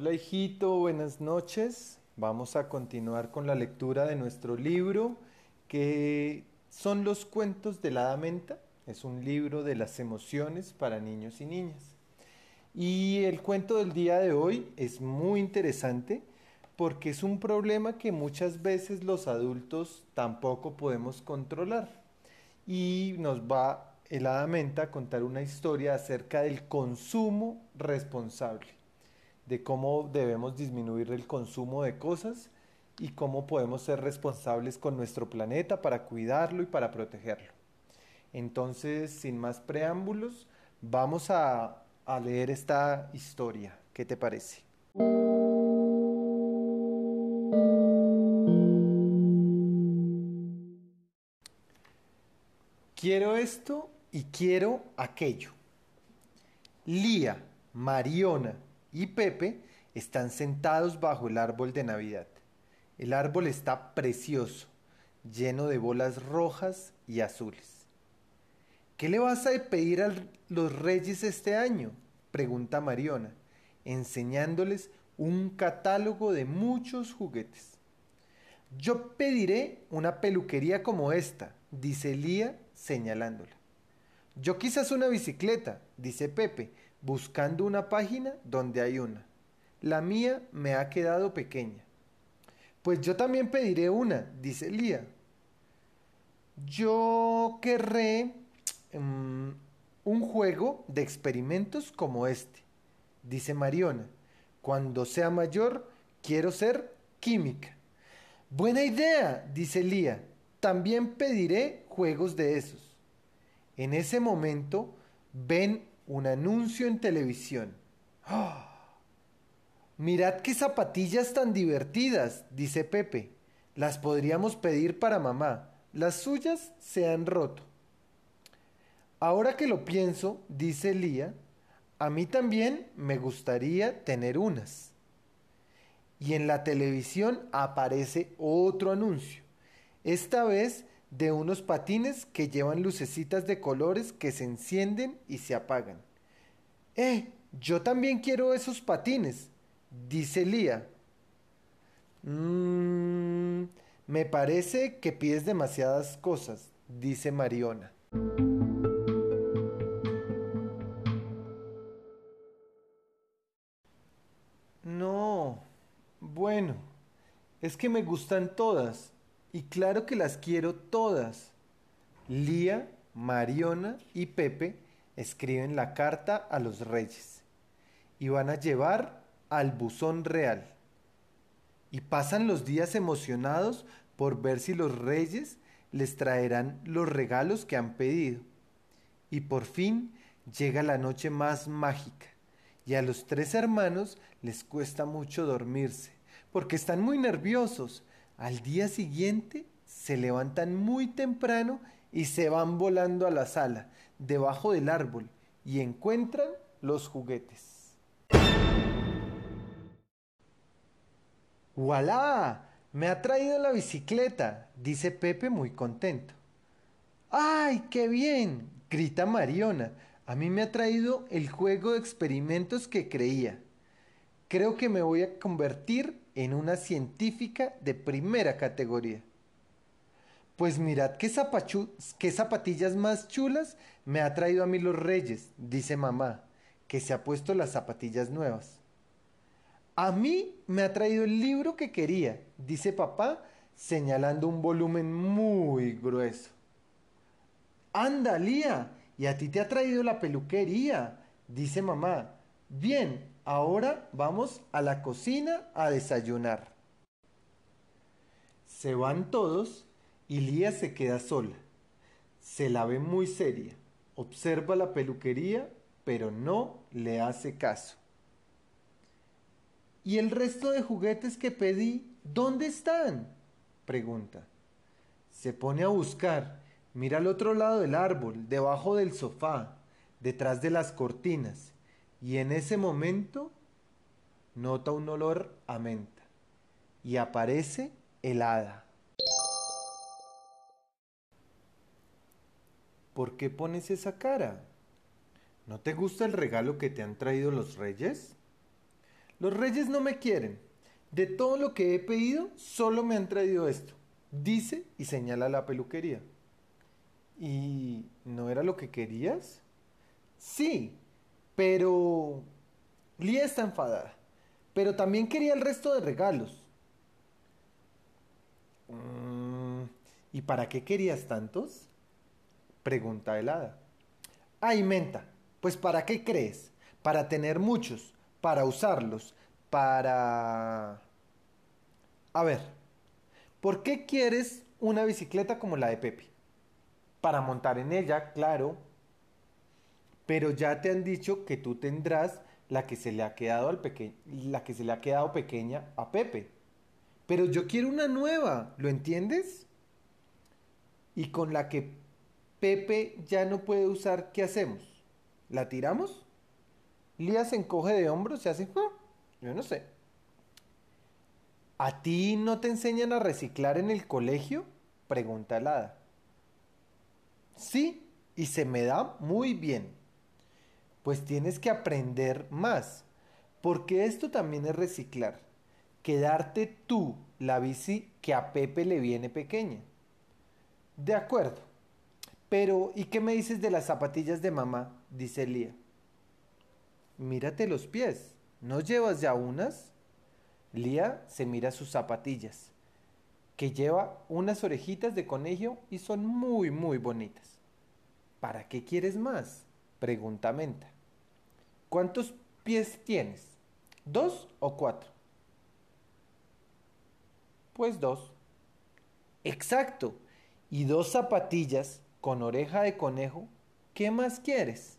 Hola hijito, buenas noches. Vamos a continuar con la lectura de nuestro libro que son los cuentos de la. Es un libro de las emociones para niños y niñas. Y el cuento del día de hoy es muy interesante porque es un problema que muchas veces los adultos tampoco podemos controlar. Y nos va el Hada Menta a contar una historia acerca del consumo responsable de cómo debemos disminuir el consumo de cosas y cómo podemos ser responsables con nuestro planeta para cuidarlo y para protegerlo. Entonces, sin más preámbulos, vamos a, a leer esta historia. ¿Qué te parece? Quiero esto y quiero aquello. Lía, Mariona, y Pepe están sentados bajo el árbol de Navidad. El árbol está precioso, lleno de bolas rojas y azules. ¿Qué le vas a pedir a los reyes este año? pregunta Mariona, enseñándoles un catálogo de muchos juguetes. Yo pediré una peluquería como esta, dice Lía señalándola. Yo quizás una bicicleta, dice Pepe, buscando una página donde hay una. La mía me ha quedado pequeña. Pues yo también pediré una, dice Lía. Yo querré mm, un juego de experimentos como este, dice Mariona. Cuando sea mayor, quiero ser química. Buena idea, dice Lía. También pediré juegos de esos. En ese momento ven un anuncio en televisión. ¡Ah! Mirad qué zapatillas tan divertidas, dice Pepe. Las podríamos pedir para mamá. Las suyas se han roto. Ahora que lo pienso, dice Lía, a mí también me gustaría tener unas. Y en la televisión aparece otro anuncio. Esta vez de unos patines que llevan lucecitas de colores que se encienden y se apagan. ¡Eh! Yo también quiero esos patines, dice Lía. Mmm, me parece que pides demasiadas cosas, dice Mariona. No, bueno, es que me gustan todas y claro que las quiero todas. Lía, Mariona y Pepe escriben la carta a los reyes y van a llevar al buzón real. Y pasan los días emocionados por ver si los reyes les traerán los regalos que han pedido. Y por fin llega la noche más mágica y a los tres hermanos les cuesta mucho dormirse porque están muy nerviosos al día siguiente se levantan muy temprano y se van volando a la sala, debajo del árbol, y encuentran los juguetes. ¡Voilà! Me ha traído la bicicleta, dice Pepe muy contento. ¡Ay, qué bien! grita Mariona. A mí me ha traído el juego de experimentos que creía. Creo que me voy a convertir en una científica de primera categoría. Pues mirad qué, qué zapatillas más chulas me ha traído a mí los reyes, dice mamá, que se ha puesto las zapatillas nuevas. A mí me ha traído el libro que quería, dice papá, señalando un volumen muy grueso. Anda, Lía, y a ti te ha traído la peluquería, dice mamá. Bien, Ahora vamos a la cocina a desayunar. Se van todos y Lía se queda sola. Se la ve muy seria. Observa la peluquería, pero no le hace caso. ¿Y el resto de juguetes que pedí, dónde están? pregunta. Se pone a buscar. Mira al otro lado del árbol, debajo del sofá, detrás de las cortinas y en ese momento nota un olor a menta y aparece el hada. ¿Por qué pones esa cara? ¿No te gusta el regalo que te han traído los reyes? Los reyes no me quieren. De todo lo que he pedido, solo me han traído esto. Dice y señala la peluquería. ¿Y no era lo que querías? Sí, pero... Lía está enfadada. Pero también quería el resto de regalos. Mm, ¿Y para qué querías tantos? Pregunta el hada. Ay, menta, pues ¿para qué crees? Para tener muchos, para usarlos, para... A ver, ¿por qué quieres una bicicleta como la de Pepe? Para montar en ella, claro. Pero ya te han dicho que tú tendrás la que se le ha quedado la que se le ha quedado pequeña a Pepe. Pero yo quiero una nueva, ¿lo entiendes? Y con la que Pepe ya no puede usar, ¿qué hacemos? ¿La tiramos? Lía se encoge de hombros y hace, ah, yo no sé. ¿A ti no te enseñan a reciclar en el colegio? Pregunta el hada. Sí, y se me da muy bien. Pues tienes que aprender más, porque esto también es reciclar. Quedarte tú la bici que a Pepe le viene pequeña. De acuerdo. Pero, ¿y qué me dices de las zapatillas de mamá? dice Lía. Mírate los pies. ¿No llevas ya unas? Lía se mira sus zapatillas, que lleva unas orejitas de conejo y son muy, muy bonitas. ¿Para qué quieres más? pregunta Menta. ¿Cuántos pies tienes? ¿Dos o cuatro? Pues dos. Exacto. Y dos zapatillas con oreja de conejo. ¿Qué más quieres?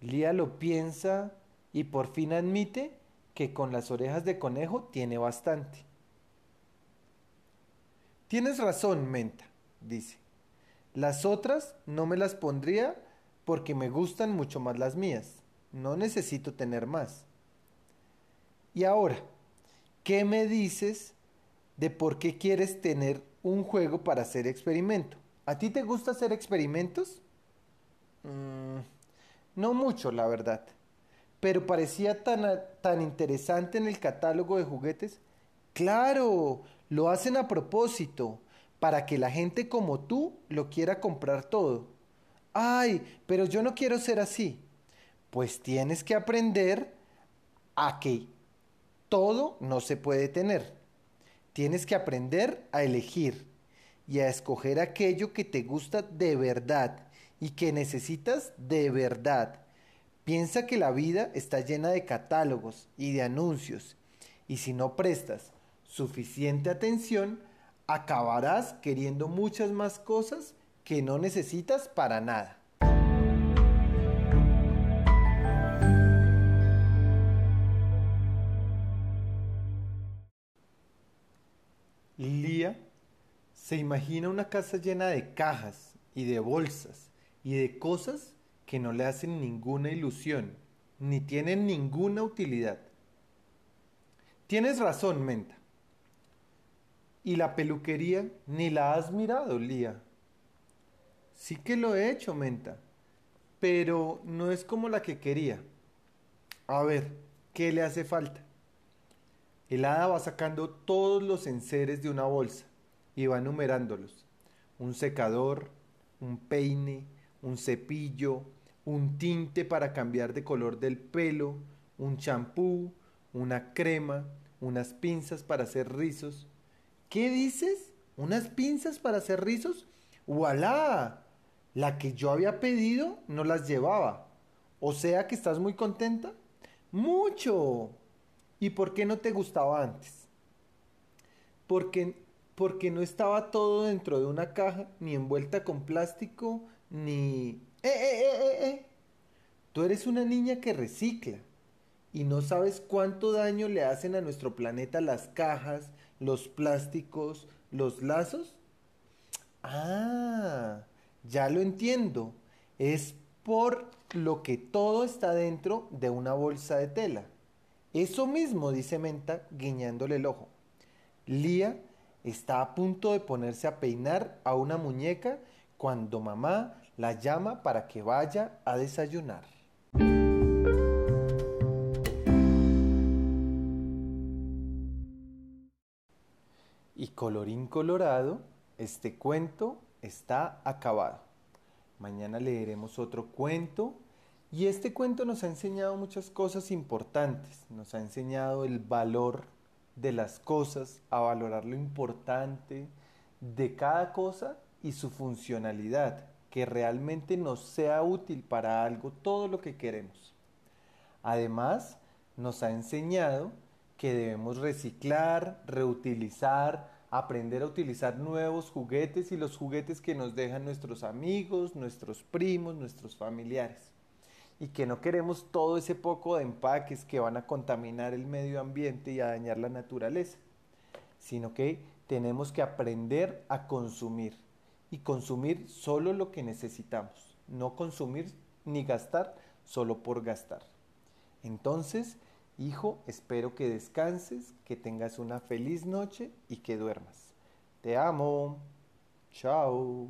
Lía lo piensa y por fin admite que con las orejas de conejo tiene bastante. Tienes razón, Menta, dice. Las otras no me las pondría porque me gustan mucho más las mías. No necesito tener más. Y ahora, ¿qué me dices de por qué quieres tener un juego para hacer experimento? ¿A ti te gusta hacer experimentos? Mm, no mucho, la verdad. Pero parecía tan, tan interesante en el catálogo de juguetes. Claro, lo hacen a propósito, para que la gente como tú lo quiera comprar todo. Ay, pero yo no quiero ser así. Pues tienes que aprender a que todo no se puede tener. Tienes que aprender a elegir y a escoger aquello que te gusta de verdad y que necesitas de verdad. Piensa que la vida está llena de catálogos y de anuncios y si no prestas suficiente atención, acabarás queriendo muchas más cosas que no necesitas para nada. Lía se imagina una casa llena de cajas y de bolsas y de cosas que no le hacen ninguna ilusión, ni tienen ninguna utilidad. Tienes razón, Menta. Y la peluquería ni la has mirado, Lía. Sí que lo he hecho, Menta, pero no es como la que quería. A ver, ¿qué le hace falta? El hada va sacando todos los enseres de una bolsa y va numerándolos. Un secador, un peine, un cepillo, un tinte para cambiar de color del pelo, un champú, una crema, unas pinzas para hacer rizos. ¿Qué dices? ¿Unas pinzas para hacer rizos? ¡Voilà! La que yo había pedido no las llevaba. O sea que estás muy contenta. Mucho. ¿Y por qué no te gustaba antes? Porque, porque no estaba todo dentro de una caja, ni envuelta con plástico, ni... ¡Eh, eh, eh, eh, eh! Tú eres una niña que recicla y no sabes cuánto daño le hacen a nuestro planeta las cajas, los plásticos, los lazos. Ah, ya lo entiendo, es por lo que todo está dentro de una bolsa de tela. Eso mismo dice Menta guiñándole el ojo. Lía está a punto de ponerse a peinar a una muñeca cuando mamá la llama para que vaya a desayunar. Y colorín colorado, este cuento está acabado. Mañana leeremos otro cuento y este cuento nos ha enseñado muchas cosas importantes. Nos ha enseñado el valor de las cosas, a valorar lo importante de cada cosa y su funcionalidad, que realmente nos sea útil para algo todo lo que queremos. Además, nos ha enseñado que debemos reciclar, reutilizar, aprender a utilizar nuevos juguetes y los juguetes que nos dejan nuestros amigos, nuestros primos, nuestros familiares. Y que no queremos todo ese poco de empaques que van a contaminar el medio ambiente y a dañar la naturaleza, sino que tenemos que aprender a consumir y consumir solo lo que necesitamos, no consumir ni gastar solo por gastar. Entonces, Hijo, espero que descanses, que tengas una feliz noche y que duermas. Te amo. Chao.